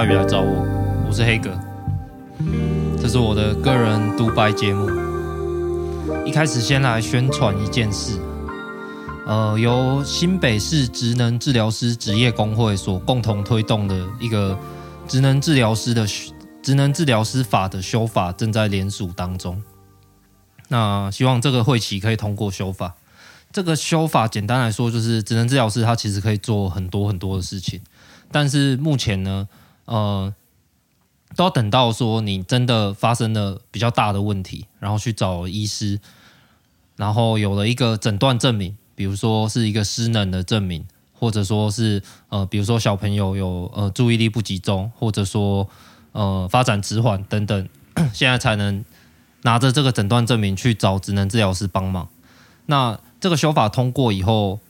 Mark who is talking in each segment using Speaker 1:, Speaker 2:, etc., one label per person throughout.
Speaker 1: 来到下大雨来找我，我是黑哥，这是我的个人独白节目。一开始先来宣传一件事，呃，由新北市职能治疗师职业工会所共同推动的一个职能治疗师的职能治疗师法的修法正在联署当中。那希望这个会期可以通过修法。这个修法简单来说，就是职能治疗师他其实可以做很多很多的事情。但是目前呢，呃，都要等到说你真的发生了比较大的问题，然后去找医师，然后有了一个诊断证明，比如说是一个失能的证明，或者说是呃，比如说小朋友有呃注意力不集中，或者说呃发展迟缓等等，现在才能拿着这个诊断证明去找职能治疗师帮忙。那这个修法通过以后。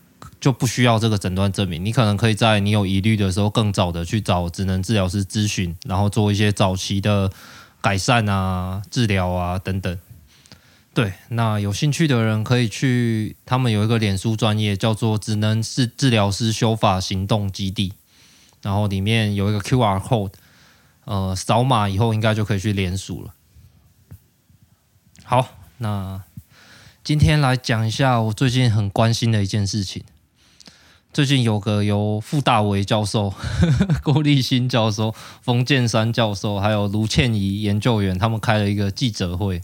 Speaker 1: 就不需要这个诊断证明，你可能可以在你有疑虑的时候，更早的去找职能治疗师咨询，然后做一些早期的改善啊、治疗啊等等。对，那有兴趣的人可以去，他们有一个脸书专业叫做“职能治治疗师修法行动基地”，然后里面有一个 QR code，呃，扫码以后应该就可以去联署了。好，那今天来讲一下我最近很关心的一件事情。最近有个由傅大为教授、郭立新教授、冯建山教授，还有卢倩怡研究员，他们开了一个记者会。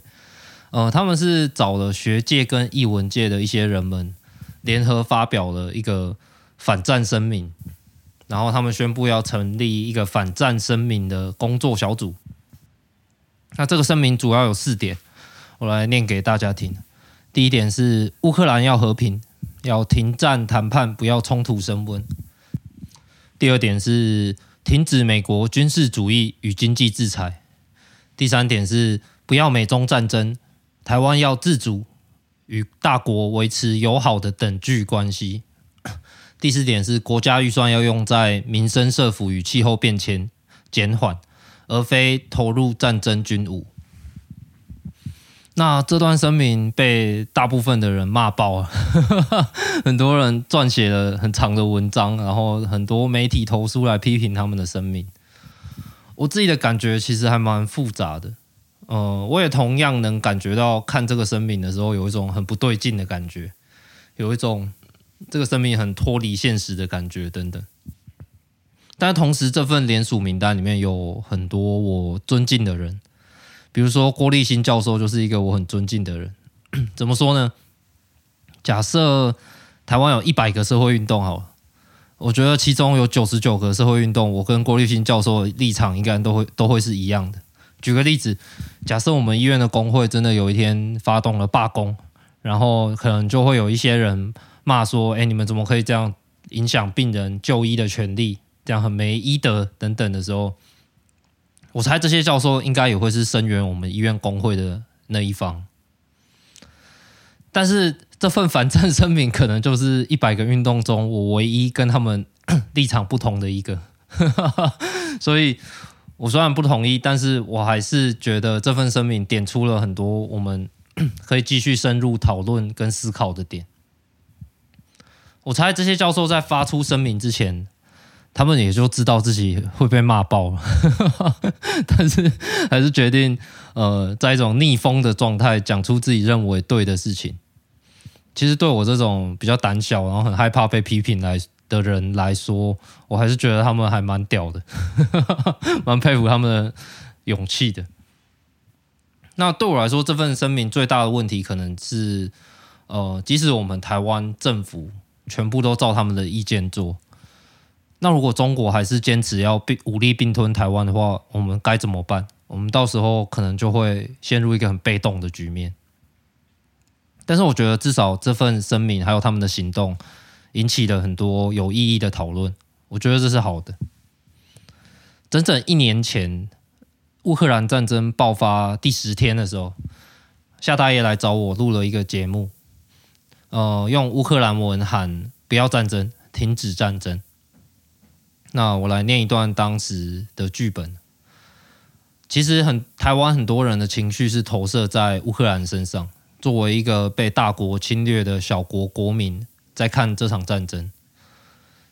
Speaker 1: 呃，他们是找了学界跟艺文界的一些人们，联合发表了一个反战声明，然后他们宣布要成立一个反战声明的工作小组。那这个声明主要有四点，我来念给大家听。第一点是乌克兰要和平。要停战谈判，不要冲突升温。第二点是停止美国军事主义与经济制裁。第三点是不要美中战争，台湾要自主，与大国维持友好的等距关系。第四点是国家预算要用在民生社福与气候变迁减缓，而非投入战争军武。那这段声明被大部分的人骂爆了，很多人撰写了很长的文章，然后很多媒体投诉来批评他们的声明。我自己的感觉其实还蛮复杂的，呃，我也同样能感觉到看这个声明的时候有一种很不对劲的感觉，有一种这个声明很脱离现实的感觉等等。但同时，这份联署名单里面有很多我尊敬的人。比如说郭立新教授就是一个我很尊敬的人，怎么说呢？假设台湾有一百个社会运动好了，我觉得其中有九十九个社会运动，我跟郭立新教授的立场应该都会都会是一样的。举个例子，假设我们医院的工会真的有一天发动了罢工，然后可能就会有一些人骂说：“哎，你们怎么可以这样影响病人就医的权利？这样很没医德等等的时候。”我猜这些教授应该也会是声援我们医院工会的那一方，但是这份反战声明可能就是一百个运动中我唯一跟他们 立场不同的一个，所以我虽然不同意，但是我还是觉得这份声明点出了很多我们 可以继续深入讨论跟思考的点。我猜这些教授在发出声明之前。他们也就知道自己会被骂爆了，但是还是决定呃，在一种逆风的状态讲出自己认为对的事情。其实对我这种比较胆小，然后很害怕被批评来的人来说，我还是觉得他们还蛮屌的，蛮佩服他们的勇气的。那对我来说，这份声明最大的问题可能是，呃，即使我们台湾政府全部都照他们的意见做。那如果中国还是坚持要并武力并吞台湾的话，我们该怎么办？我们到时候可能就会陷入一个很被动的局面。但是我觉得至少这份声明还有他们的行动，引起了很多有意义的讨论。我觉得这是好的。整整一年前，乌克兰战争爆发第十天的时候，夏大爷来找我录了一个节目，呃，用乌克兰文喊“不要战争，停止战争”。那我来念一段当时的剧本。其实很台湾很多人的情绪是投射在乌克兰身上，作为一个被大国侵略的小国国民，在看这场战争。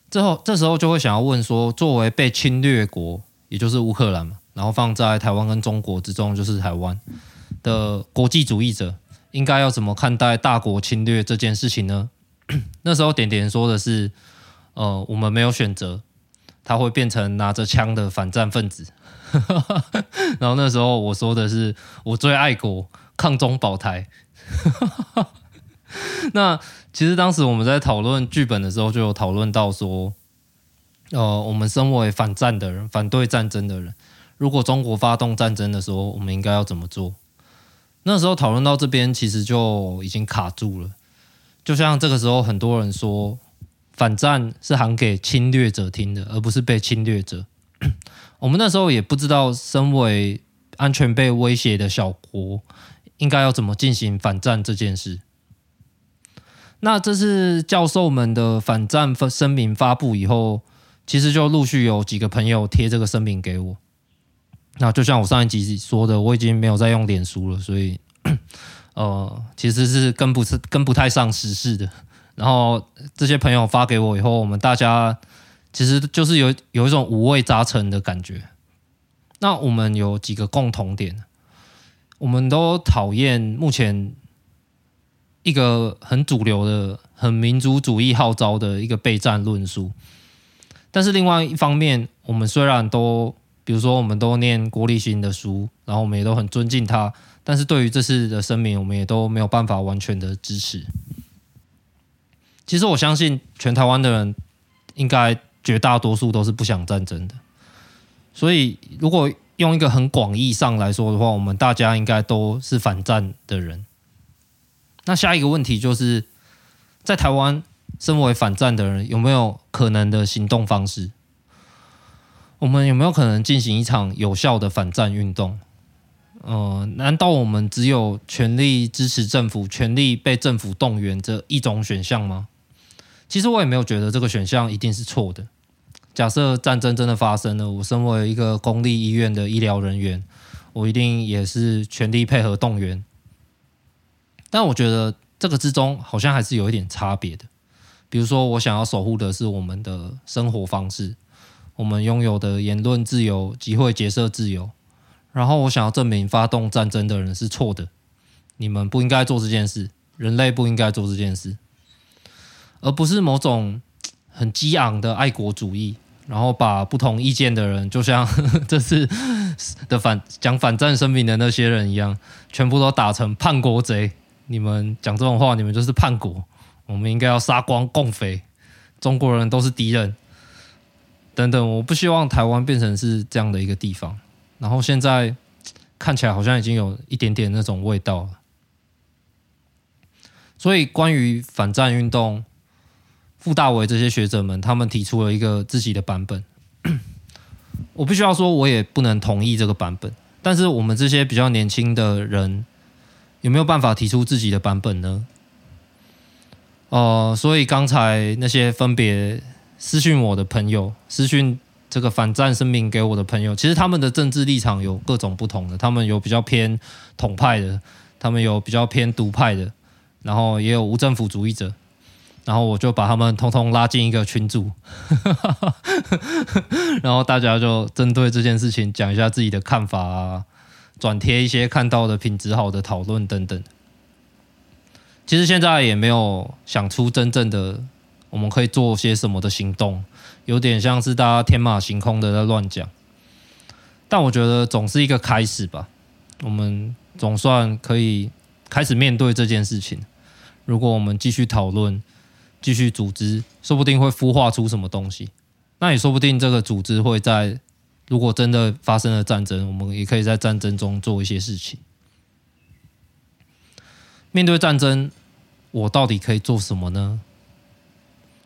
Speaker 1: 之后这时候就会想要问说，作为被侵略国，也就是乌克兰嘛，然后放在台湾跟中国之中就是台湾的国际主义者，应该要怎么看待大国侵略这件事情呢？那时候点点说的是，呃，我们没有选择，他会变成拿着枪的反战分子。然后那时候我说的是，我最爱国，抗中保台。那其实当时我们在讨论剧本的时候，就有讨论到说，呃，我们身为反战的人，反对战争的人，如果中国发动战争的时候，我们应该要怎么做？那时候讨论到这边，其实就已经卡住了。就像这个时候，很多人说，反战是喊给侵略者听的，而不是被侵略者。我们那时候也不知道，身为安全被威胁的小国，应该要怎么进行反战这件事。那这次教授们的反战声明发布以后，其实就陆续有几个朋友贴这个声明给我。那就像我上一集说的，我已经没有在用脸书了，所以 呃，其实是跟不是跟不太上时事的。然后这些朋友发给我以后，我们大家。其实就是有有一种五味杂陈的感觉。那我们有几个共同点，我们都讨厌目前一个很主流的、很民族主义号召的一个备战论述。但是另外一方面，我们虽然都，比如说我们都念郭立新的书，然后我们也都很尊敬他，但是对于这次的声明，我们也都没有办法完全的支持。其实我相信全台湾的人应该。绝大多数都是不想战争的，所以如果用一个很广义上来说的话，我们大家应该都是反战的人。那下一个问题就是，在台湾身为反战的人，有没有可能的行动方式？我们有没有可能进行一场有效的反战运动？呃，难道我们只有全力支持政府、全力被政府动员这一种选项吗？其实我也没有觉得这个选项一定是错的。假设战争真的发生了，我身为一个公立医院的医疗人员，我一定也是全力配合动员。但我觉得这个之中好像还是有一点差别的。比如说，我想要守护的是我们的生活方式，我们拥有的言论自由、集会结社自由。然后我想要证明发动战争的人是错的，你们不应该做这件事，人类不应该做这件事，而不是某种很激昂的爱国主义。然后把不同意见的人，就像 这次的反讲反战声明的那些人一样，全部都打成叛国贼。你们讲这种话，你们就是叛国。我们应该要杀光共匪，中国人都是敌人。等等，我不希望台湾变成是这样的一个地方。然后现在看起来好像已经有一点点那种味道了。所以关于反战运动。傅大维这些学者们，他们提出了一个自己的版本。我必须要说，我也不能同意这个版本。但是我们这些比较年轻的人，有没有办法提出自己的版本呢？呃，所以刚才那些分别私讯我的朋友，私讯这个反战声明给我的朋友，其实他们的政治立场有各种不同的。他们有比较偏统派的，他们有比较偏独派的，然后也有无政府主义者。然后我就把他们通通拉进一个群组，然后大家就针对这件事情讲一下自己的看法啊，转贴一些看到的品质好的讨论等等。其实现在也没有想出真正的我们可以做些什么的行动，有点像是大家天马行空的在乱讲。但我觉得总是一个开始吧，我们总算可以开始面对这件事情。如果我们继续讨论。继续组织，说不定会孵化出什么东西。那也说不定这个组织会在，如果真的发生了战争，我们也可以在战争中做一些事情。面对战争，我到底可以做什么呢？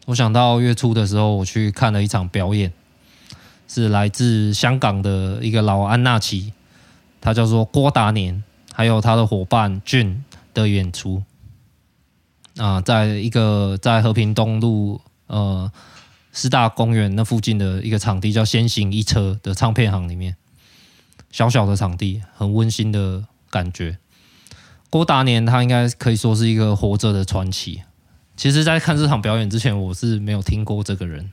Speaker 1: 我想到月初的时候，我去看了一场表演，是来自香港的一个老安纳奇，他叫做郭达年，还有他的伙伴俊的演出。啊，在一个在和平东路呃师大公园那附近的一个场地叫先行一车的唱片行里面，小小的场地，很温馨的感觉。郭达年他应该可以说是一个活着的传奇。其实，在看这场表演之前，我是没有听过这个人，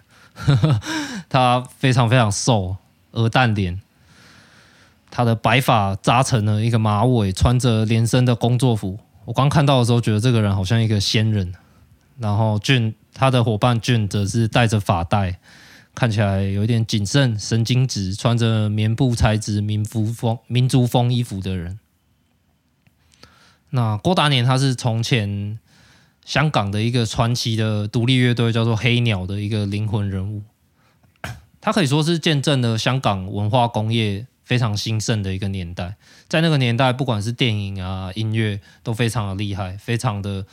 Speaker 1: 他非常非常瘦，鹅蛋脸，他的白发扎成了一个马尾，穿着连身的工作服。我刚看到的时候，觉得这个人好像一个仙人。然后俊，他的伙伴俊则是戴着发带，看起来有一点谨慎、神经质，穿着棉布材质民服风、民族风衣服的人。那郭达年他是从前香港的一个传奇的独立乐队，叫做黑鸟的一个灵魂人物。他可以说是见证了香港文化工业非常兴盛的一个年代。在那个年代，不管是电影啊、音乐都非常的厉害，非常的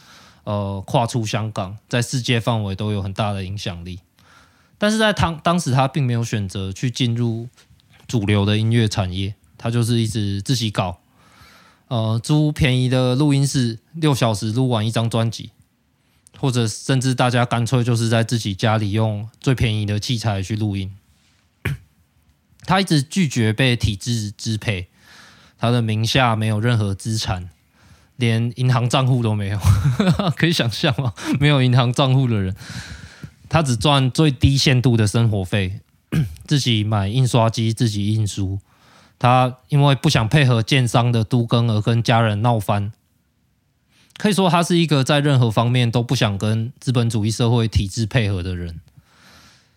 Speaker 1: 呃跨出香港，在世界范围都有很大的影响力。但是在当当时，他并没有选择去进入主流的音乐产业，他就是一直自己搞。呃，租便宜的录音室，六小时录完一张专辑，或者甚至大家干脆就是在自己家里用最便宜的器材去录音。他一直拒绝被体制支配，他的名下没有任何资产，连银行账户都没有。可以想象吗？没有银行账户的人，他只赚最低限度的生活费，自己买印刷机，自己印书。他因为不想配合建商的都更而跟家人闹翻，可以说他是一个在任何方面都不想跟资本主义社会体制配合的人。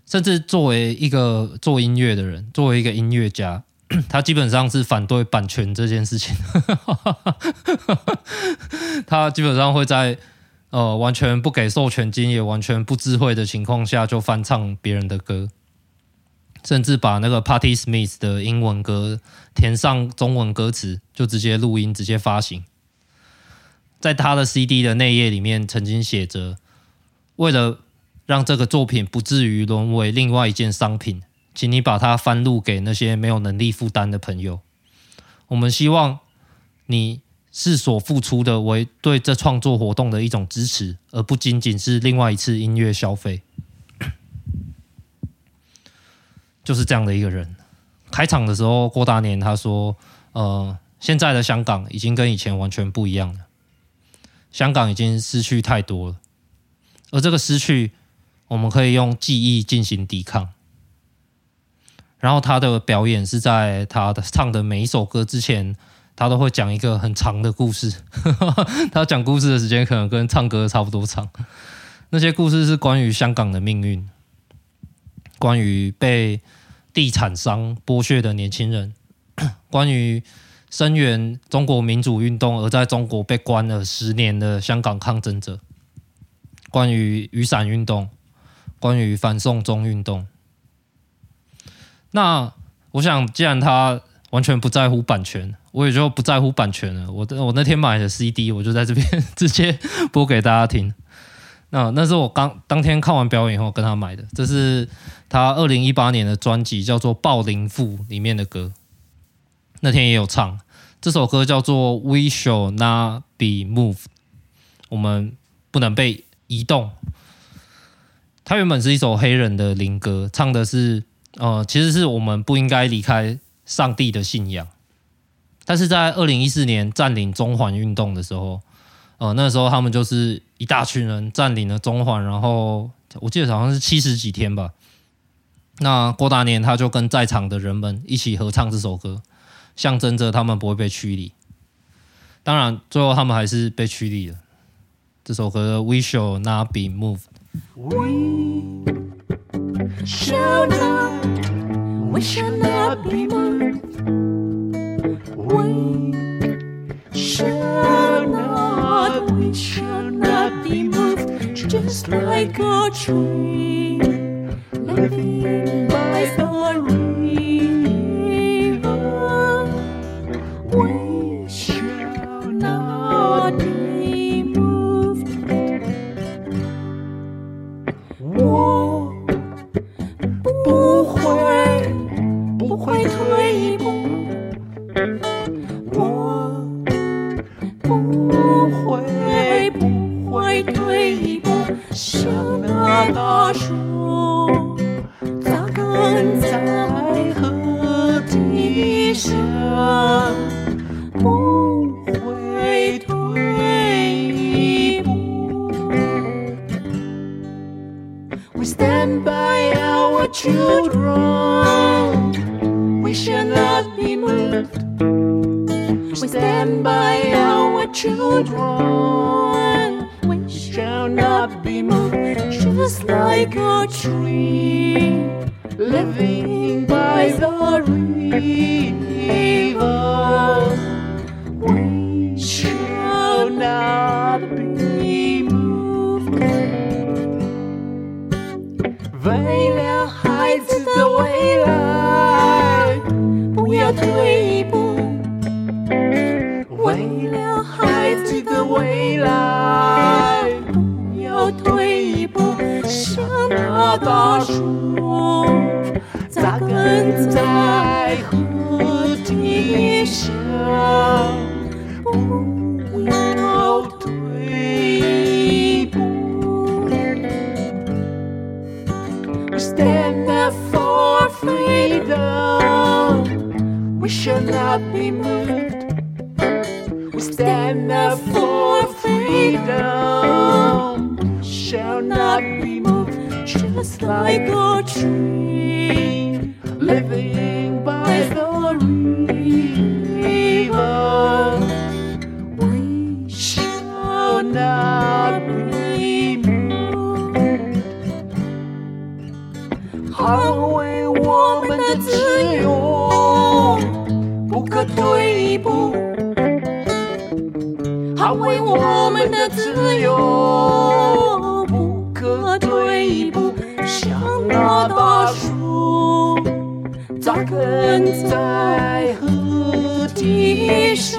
Speaker 1: 甚至作为一个做音乐的人，作为一个音乐家，他基本上是反对版权这件事情。他基本上会在呃完全不给授权金，也完全不知会的情况下就翻唱别人的歌。甚至把那个 Party Smith 的英文歌填上中文歌词，就直接录音，直接发行。在他的 CD 的内页里面，曾经写着：“为了让这个作品不至于沦为另外一件商品，请你把它翻录给那些没有能力负担的朋友。我们希望你是所付出的为对这创作活动的一种支持，而不仅仅是另外一次音乐消费。”就是这样的一个人。开场的时候，郭大年他说：“呃，现在的香港已经跟以前完全不一样了。香港已经失去太多了，而这个失去，我们可以用记忆进行抵抗。”然后他的表演是在他唱的每一首歌之前，他都会讲一个很长的故事。他讲故事的时间可能跟唱歌差不多长。那些故事是关于香港的命运，关于被。地产商剥削的年轻人，关于声援中国民主运动而在中国被关了十年的香港抗争者，关于雨伞运动，关于反送中运动。那我想，既然他完全不在乎版权，我也就不在乎版权了。我我那天买的 CD，我就在这边直接播给大家听。那那是我刚当天看完表演以后跟他买的，这是他二零一八年的专辑，叫做《暴灵赋》里面的歌。那天也有唱这首歌，叫做《We Shall Not Be Moved》，我们不能被移动。它原本是一首黑人的灵歌，唱的是呃，其实是我们不应该离开上帝的信仰。但是在二零一四年占领中环运动的时候。呃，那时候他们就是一大群人占领了中环，然后我记得好像是七十几天吧。那郭大年他就跟在场的人们一起合唱这首歌，象征着他们不会被驱离。当然，最后他们还是被驱离了。这首歌 We shall not be moved。We shall not, we shall not be moved. We shall not. We shall not be moved, just like a tree living by the river. 不会不会退一步像那大
Speaker 2: 像那大树，扎根在河堤下，不要退一步。We stand up for freedom. We shall not be moved. We stand up for freedom. Shall not be moved. Just like a tree living by the river. We shall not be moved. 捍卫我们的自由，不可退一步。捍卫我们的自由， 根在何地下，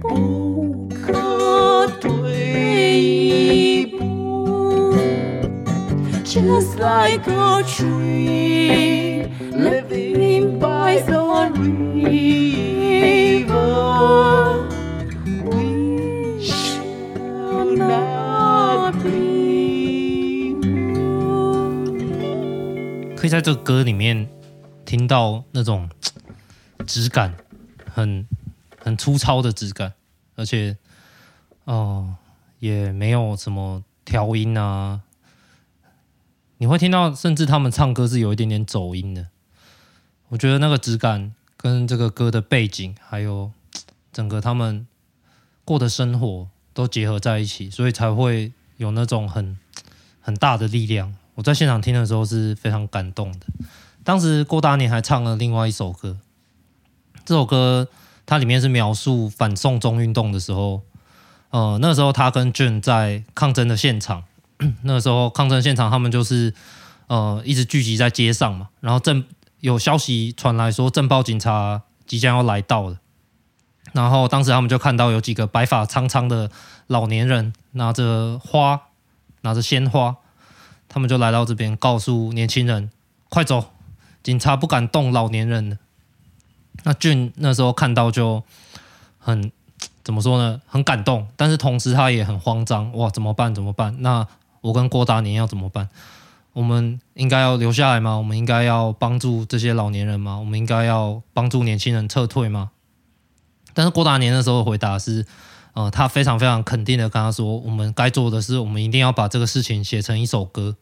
Speaker 2: 不可退一步。Just like a tree
Speaker 1: 在这歌里面听到那种质感，很很粗糙的质感，而且哦、也没有什么调音啊。你会听到，甚至他们唱歌是有一点点走音的。我觉得那个质感跟这个歌的背景，还有整个他们过的生活都结合在一起，所以才会有那种很很大的力量。我在现场听的时候是非常感动的。当时郭达年还唱了另外一首歌，这首歌它里面是描述反送中运动的时候，呃，那时候他跟 Jun 在抗争的现场。那时候抗争现场，他们就是呃一直聚集在街上嘛，然后正有消息传来说，镇暴警察即将要来到了。然后当时他们就看到有几个白发苍苍的老年人拿着花，拿着鲜花，他们就来到这边，告诉年轻人快走，警察不敢动老年人。那俊那时候看到就很 怎么说呢？很感动，但是同时他也很慌张，哇，怎么办？怎么办？那我跟郭达年要怎么办？我们应该要留下来吗？我们应该要帮助这些老年人吗？我们应该要帮助年轻人撤退吗？但是郭达年那时候回答是，呃，他非常非常肯定的跟他说，我们该做的是，我们一定要把这个事情写成一首歌。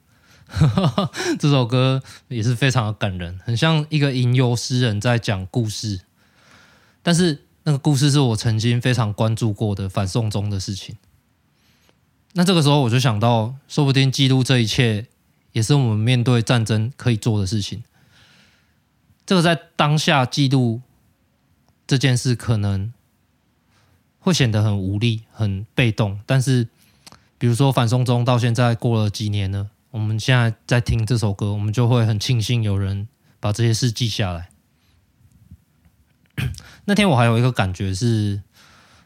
Speaker 1: 这首歌也是非常的感人，很像一个吟游诗人在讲故事。但是那个故事是我曾经非常关注过的反送中的事情。那这个时候我就想到，说不定记录这一切也是我们面对战争可以做的事情。这个在当下记录这件事，可能会显得很无力、很被动。但是，比如说反送中到现在过了几年了，我们现在在听这首歌，我们就会很庆幸有人把这些事记下来。那天我还有一个感觉是。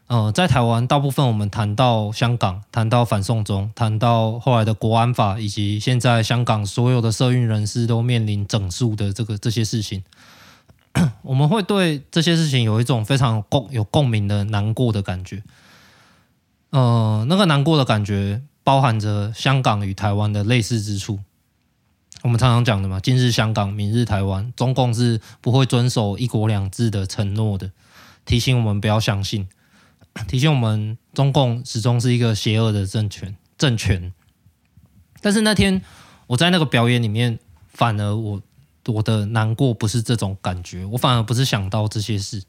Speaker 1: 呃，在台湾，大部分我们谈到香港，谈到反送中，谈到后来的国安法，以及现在香港所有的社运人士都面临整肃的这个这些事情，我们会对这些事情有一种非常共有共鸣的难过的感觉。呃，那个难过的感觉包含着香港与台湾的类似之处。我们常常讲的嘛，今日香港，明日台湾，中共是不会遵守一国两制的承诺的，提醒我们不要相信。提醒我们，中共始终是一个邪恶的政权。政权。但是那天我在那个表演里面，反而我我的难过不是这种感觉，我反而不是想到这些事。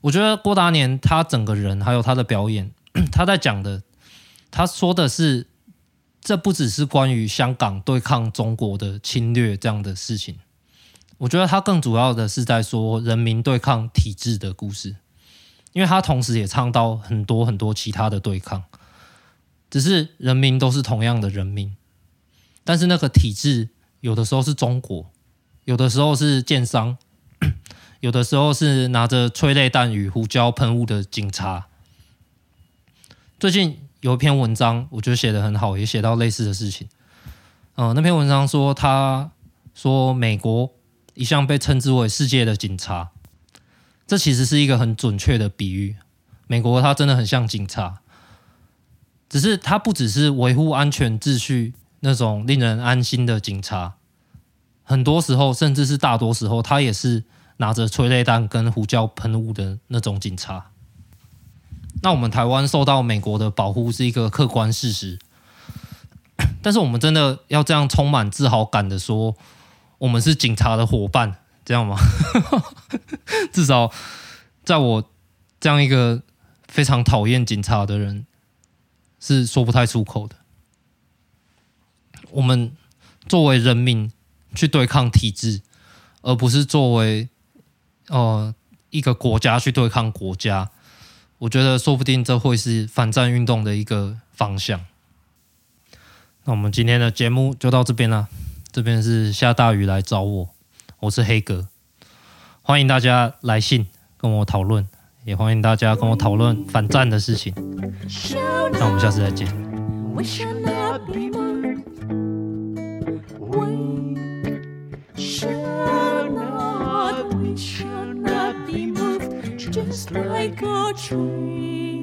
Speaker 1: 我觉得郭达年他整个人还有他的表演，他在讲的，他说的是，这不只是关于香港对抗中国的侵略这样的事情。我觉得他更主要的是在说人民对抗体制的故事，因为他同时也唱到很多很多其他的对抗。只是人民都是同样的人民，但是那个体制有的时候是中国，有的时候是剑商，有的时候是拿着催泪弹与胡椒喷雾的警察。最近有一篇文章，我觉得写得很好，也写到类似的事情。嗯、那篇文章说，他说美国一向被称之为世界的警察，这其实是一个很准确的比喻。美国它真的很像警察。只是他不只是维护安全秩序那种令人安心的警察，很多时候甚至是大多时候，他也是拿着催泪弹跟胡椒喷雾的那种警察。那我们台湾受到美国的保护是一个客观事实，但是我们真的要这样充满自豪感的说，我们是警察的伙伴，这样吗？至少在我这样一个非常讨厌警察的人。是说不太出口的。我们作为人民去对抗体制，而不是作为呃一个国家去对抗国家。我觉得说不定这会是反战运动的一个方向。那我们今天的节目就到这边了。这边是下大雨来找我，我是黑格，欢迎大家来信跟我讨论。也欢迎大家跟我讨论反战的事情。那我们下次再见。like a tree.